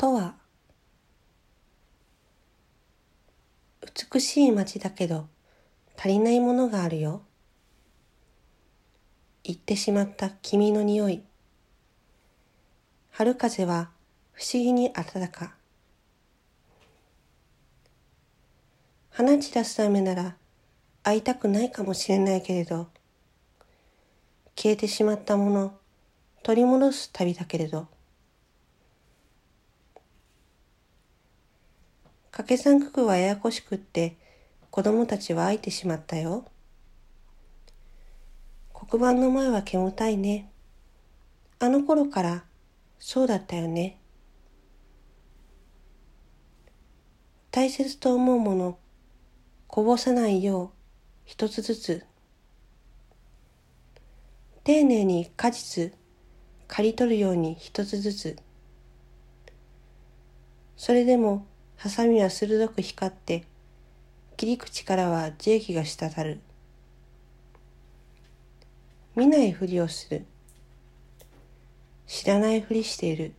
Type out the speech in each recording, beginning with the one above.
とは美しい街だけど足りないものがあるよ。言ってしまった君の匂い。春風は不思議に暖か。花散らすためなら会いたくないかもしれないけれど、消えてしまったもの、取り戻す旅だけれど、掛け算九九はややこしくって子供たちは開いてしまったよ。黒板の前は煙たいね。あの頃からそうだったよね。大切と思うもの、こぼさないよう一つずつ。丁寧に果実、刈り取るように一つずつ。それでもハサミは鋭く光って切り口からは樹液が滴る。見ないふりをする。知らないふりしている。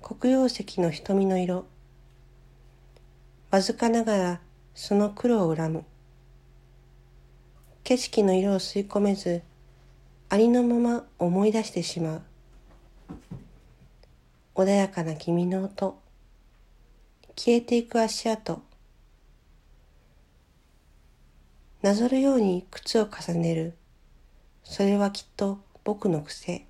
黒曜石の瞳の色。わずかながらその黒を恨む。景色の色を吸い込めずありのまま思い出してしまう。穏やかな君の音。消えていく足跡。なぞるように靴を重ねる。それはきっと僕の癖。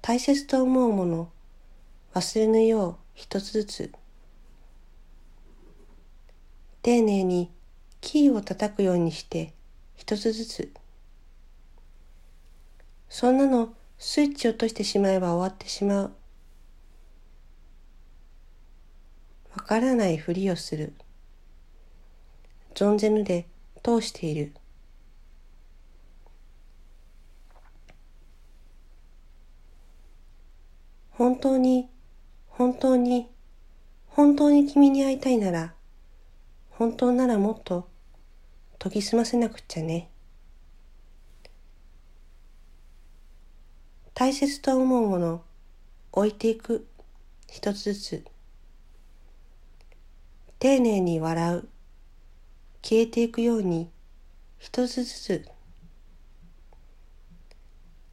大切と思うもの。忘れぬよう一つずつ。丁寧にキーを叩くようにして一つずつ。そんなのスイッチ落としてしまえば終わってしまう。わからないふりをする。存ぜぬで通している。本当に本当に本当に君に会いたいなら本当ならもっと研ぎ澄ませなくっちゃね。大切と思うもの置いていく。一つずつ。丁寧に笑う。消えていくように。一つずつ。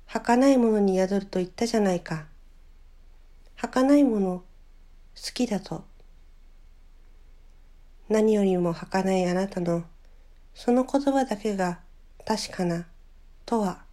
儚いものに宿ると言ったじゃないか。儚いもの。好きだと。何よりも儚いあなたの。その言葉だけが確かなとは